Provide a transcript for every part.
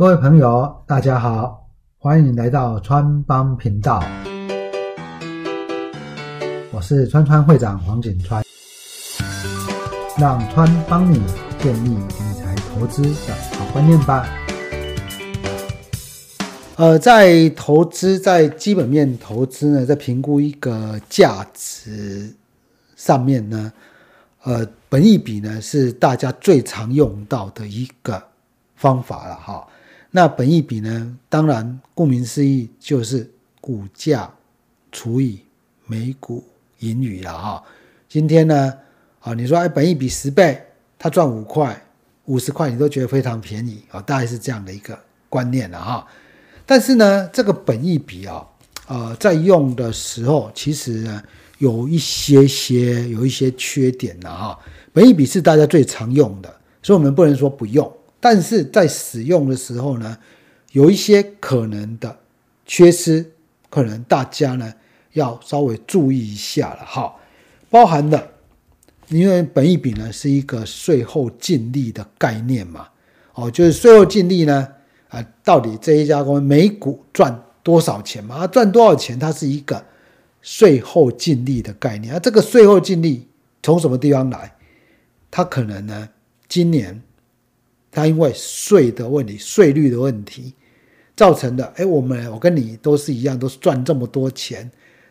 各位朋友，大家好，欢迎来到川帮频道，我是川川会长黄景川，让川帮你建立理财投资的好观念吧。呃，在投资，在基本面投资呢，在评估一个价值上面呢，呃，本益比呢是大家最常用到的一个方法了哈。那本益比呢，当然顾名思义就是股价除以每股盈余了哈。今天呢，啊，你说哎，本益比十倍，他赚五块、五十块，你都觉得非常便宜啊，大概是这样的一个观念了哈。但是呢，这个本益比啊，呃，在用的时候，其实呢，有一些些有一些缺点的哈。本益比是大家最常用的，所以我们不能说不用。但是在使用的时候呢，有一些可能的缺失，可能大家呢要稍微注意一下了哈。包含的，因为本益比呢是一个税后净利的概念嘛，哦，就是税后净利呢。啊，到底这一家公司每股赚多少钱嘛？啊，赚多少钱？它是一个税后净利的概念。啊，这个税后净利从什么地方来？它可能呢，今年它因为税的问题、税率的问题造成的。哎，我们我跟你都是一样，都是赚这么多钱，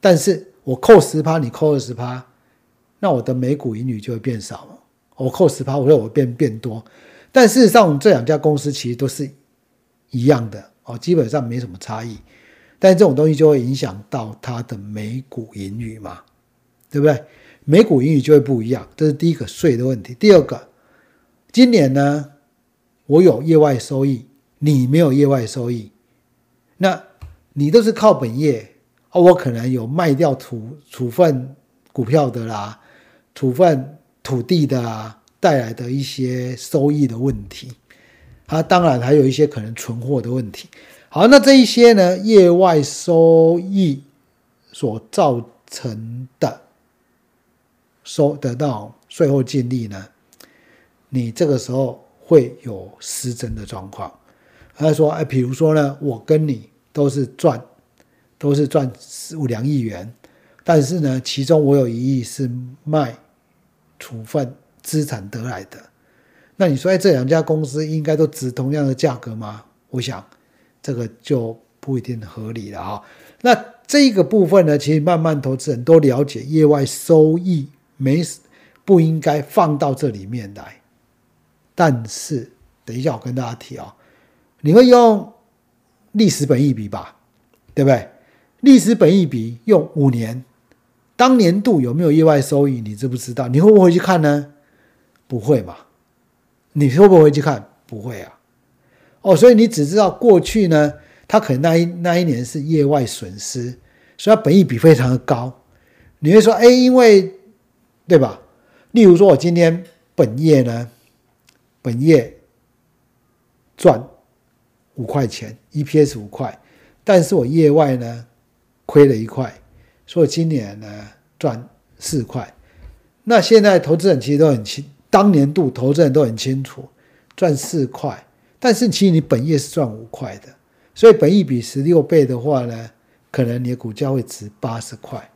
但是我扣十趴，你扣二十趴，那我的每股盈余就会变少了。我扣十趴，我说我变变多，但事实上这两家公司其实都是。一样的哦，基本上没什么差异，但这种东西就会影响到它的每股盈余嘛，对不对？每股盈余就会不一样，这是第一个税的问题。第二个，今年呢，我有业外收益，你没有业外收益，那你都是靠本业啊，我可能有卖掉处处分股票的啦，处分土地的啊，带来的一些收益的问题。它当然还有一些可能存货的问题。好，那这一些呢，业外收益所造成的收得到税后净利呢，你这个时候会有失真的状况。他说：“哎，比如说呢，我跟你都是赚，都是赚五两亿元，但是呢，其中我有一亿是卖处分资产得来的。”那你说，哎，这两家公司应该都值同样的价格吗？我想，这个就不一定合理了啊。那这个部分呢，其实慢慢投资人都了解，业外收益没不应该放到这里面来。但是，等一下我跟大家提啊，你会用历史本益比吧？对不对？历史本益比用五年，当年度有没有意外收益？你知不知道？你会不会去看呢？不会嘛？你会不会去看？不会啊，哦，所以你只知道过去呢，它可能那一那一年是业外损失，所以它本益比非常的高。你会说，哎，因为对吧？例如说，我今天本业呢，本业赚五块钱，EPS 五块，但是我业外呢亏了一块，所以今年呢赚四块。那现在投资人其实都很清。当年度投资人都很清楚，赚四块，但是其实你本业是赚五块的，所以本益比十六倍的话呢，可能你的股价会值八十块，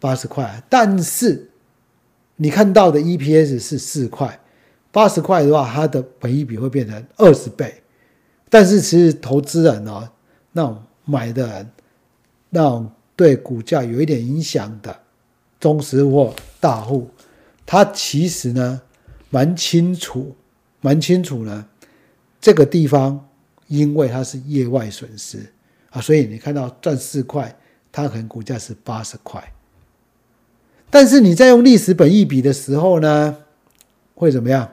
八十块。但是你看到的 EPS 是四块，八十块的话，它的本益比会变成二十倍。但是其实投资人哦，那种买的人，那种对股价有一点影响的中实或大户。他其实呢，蛮清楚，蛮清楚呢。这个地方因为它是业外损失啊，所以你看到赚四块，它可能股价是八十块。但是你在用历史本益比的时候呢，会怎么样？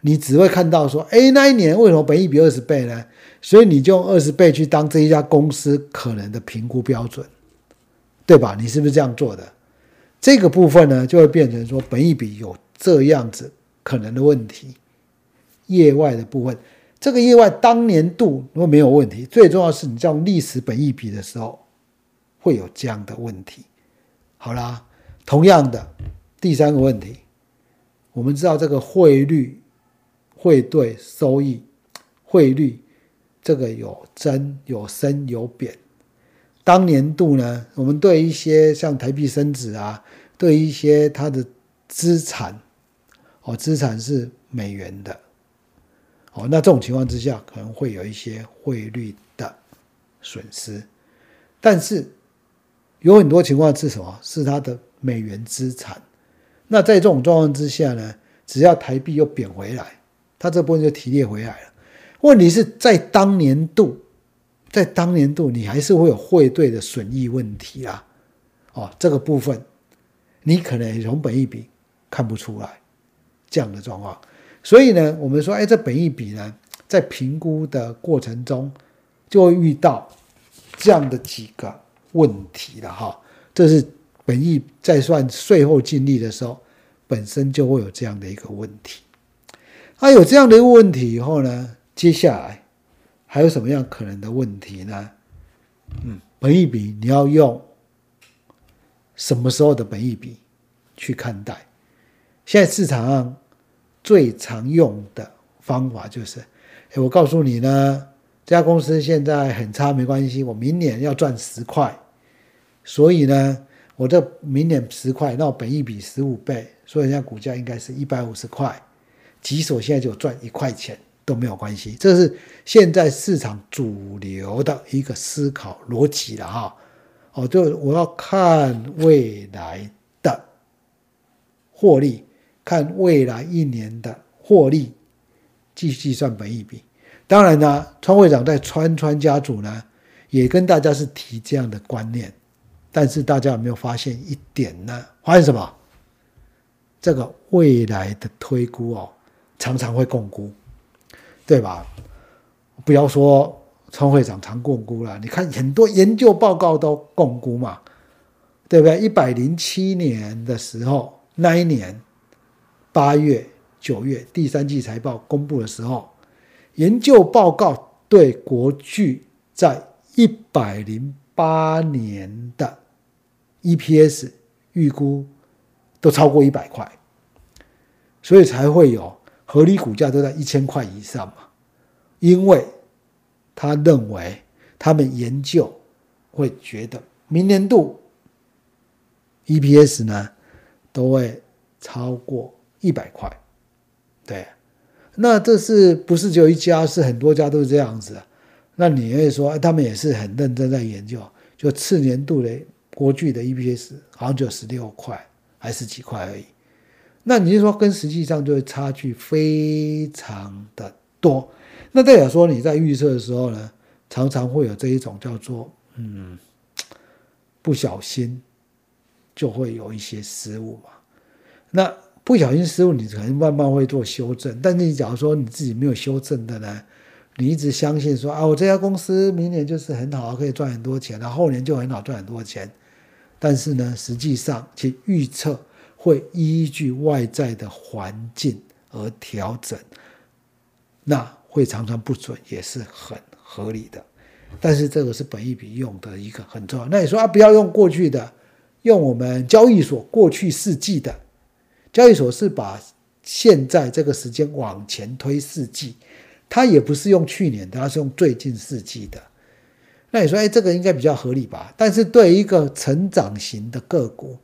你只会看到说，哎，那一年为什么本益比二十倍呢？所以你就用二十倍去当这一家公司可能的评估标准，对吧？你是不是这样做的？这个部分呢，就会变成说，本益比有这样子可能的问题。业外的部分，这个业外当年度如果没有问题，最重要是你在用历史本益比的时候，会有这样的问题。好啦，同样的第三个问题，我们知道这个汇率、汇兑收益、汇率这个有增有升有贬。当年度呢，我们对一些像台币升值啊，对一些它的资产，哦，资产是美元的，哦，那这种情况之下可能会有一些汇率的损失，但是有很多情况是什么？是它的美元资产。那在这种状况之下呢，只要台币又贬回来，它这部分就提炼回来了。问题是在当年度。在当年度，你还是会有汇兑的损益问题啊，哦，这个部分你可能从本一比看不出来这样的状况，所以呢，我们说，哎，这本一比呢，在评估的过程中就会遇到这样的几个问题了哈，这是本益在算税后净利的时候，本身就会有这样的一个问题，那有这样的一个问题以后呢，接下来。还有什么样可能的问题呢？嗯，本益比你要用什么时候的本益比去看待？现在市场上最常用的方法就是：哎，我告诉你呢，这家公司现在很差，没关系，我明年要赚十块，所以呢，我这明年十块，那我本益比十五倍，所以现在股价应该是一百五十块，即使我现在就赚一块钱。都没有关系，这是现在市场主流的一个思考逻辑了哈。哦，就我要看未来的获利，看未来一年的获利，继续计算本益比。当然呢，川会长在川川家族呢，也跟大家是提这样的观念，但是大家有没有发现一点呢？发现什么？这个未来的推估哦，常常会共估。对吧？不要说川会长常共估了，你看很多研究报告都共估嘛，对不对？一百零七年的时候，那一年八月、九月第三季财报公布的时候，研究报告对国巨在一百零八年的 EPS 预估都超过一百块，所以才会有。合理股价都在一千块以上嘛，因为他认为他们研究会觉得明年度 EPS 呢都会超过一百块，对，那这是不是只有一家？是很多家都是这样子啊。那你会说他们也是很认真在研究，就次年度的国巨的 EPS 好像就十六块还是几块而已。那你就说跟实际上就会差距非常的多，那代表说你在预测的时候呢，常常会有这一种叫做嗯不小心就会有一些失误嘛。那不小心失误，你可能慢慢会做修正。但是你假如说你自己没有修正的呢，你一直相信说啊，我这家公司明年就是很好，可以赚很多钱，然后后年就很好赚很多钱。但是呢，实际上去预测。会依据外在的环境而调整，那会常常不准，也是很合理的。但是这个是本一笔用的一个很重要。那你说啊，不要用过去的，用我们交易所过去四季的。交易所是把现在这个时间往前推四季，它也不是用去年的，它是用最近四季的。那你说，哎，这个应该比较合理吧？但是对一个成长型的个股，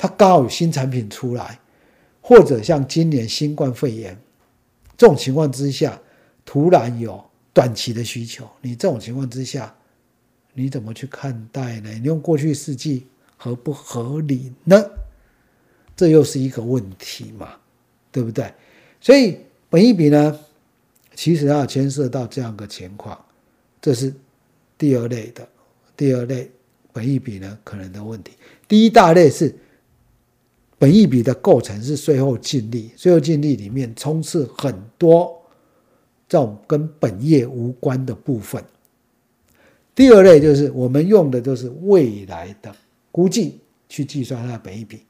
它刚好有新产品出来，或者像今年新冠肺炎这种情况之下，突然有短期的需求，你这种情况之下，你怎么去看待呢？你用过去四季合不合理呢？这又是一个问题嘛，对不对？所以本一比呢，其实要牵涉到这样个情况，这是第二类的，第二类本一比呢可能的问题，第一大类是。本益比的构成是税后净利，税后净利里面充斥很多这种跟本业无关的部分。第二类就是我们用的都是未来的估计去计算它的本益比，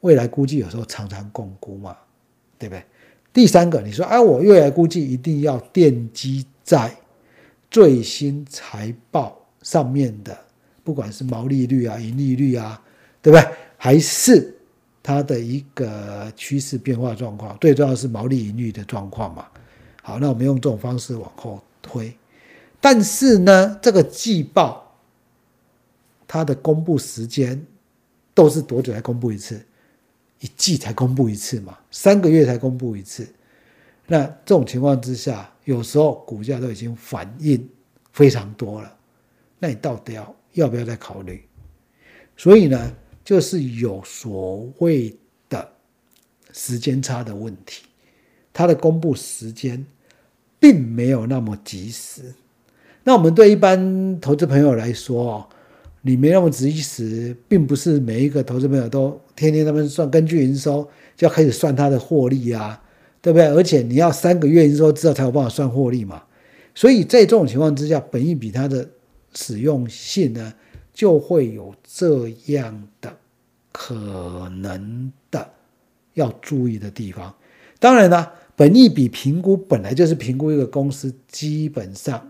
未来估计有时候常常共估嘛，对不对？第三个，你说啊，我未来估计一定要奠基在最新财报上面的，不管是毛利率啊、盈利率啊，对不对？还是？它的一个趋势变化状况，最重要是毛利盈率的状况嘛。好，那我们用这种方式往后推。但是呢，这个季报它的公布时间都是多久才公布一次？一季才公布一次嘛，三个月才公布一次。那这种情况之下，有时候股价都已经反应非常多了。那你到底要要不要再考虑？所以呢，就是有所谓的时间差的问题，它的公布时间并没有那么及时。那我们对一般投资朋友来说，你没那么及时，并不是每一个投资朋友都天天他们算根据营收就要开始算它的获利啊，对不对？而且你要三个月营收之后才有办法算获利嘛。所以在这种情况之下，本益比它的使用性呢，就会有这样的可能的要注意的地方。当然呢，本益比评估本来就是评估一个公司基本上，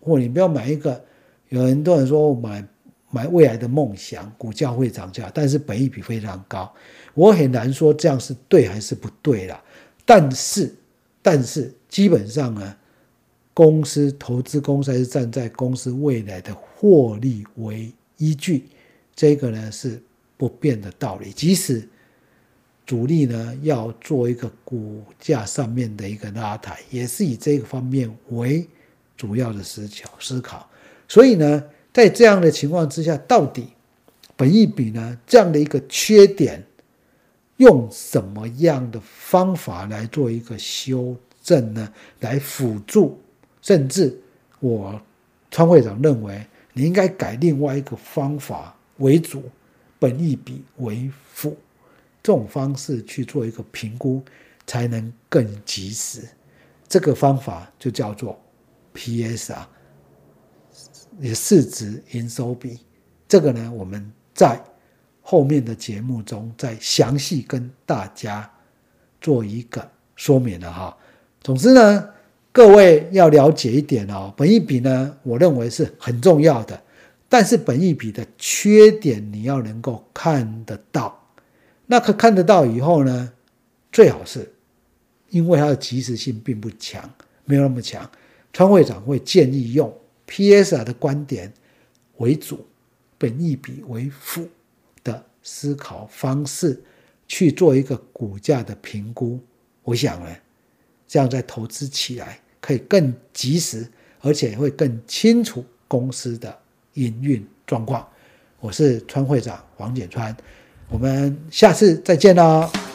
或你不要买一个，有很多人说我买买未来的梦想，股价会涨价，但是本益比非常高，我很难说这样是对还是不对啦。但是，但是基本上呢。公司投资公司还是站在公司未来的获利为依据，这个呢是不变的道理。即使主力呢要做一个股价上面的一个拉抬，也是以这个方面为主要的思考思考。所以呢，在这样的情况之下，到底本一比呢这样的一个缺点，用什么样的方法来做一个修正呢？来辅助？甚至我川会长认为，你应该改另外一个方法为主，本益比为辅，这种方式去做一个评估，才能更及时。这个方法就叫做 PSR，也市值营收比。这个呢，我们在后面的节目中再详细跟大家做一个说明了哈。总之呢。各位要了解一点哦，本益比呢，我认为是很重要的，但是本益比的缺点你要能够看得到，那可看得到以后呢，最好是，因为它的及时性并不强，没有那么强，川会长会建议用 PSR 的观点为主，本益比为辅的思考方式去做一个股价的评估，我想呢，这样在投资起来。可以更及时，而且会更清楚公司的营运状况。我是川会长黄简川，我们下次再见喽。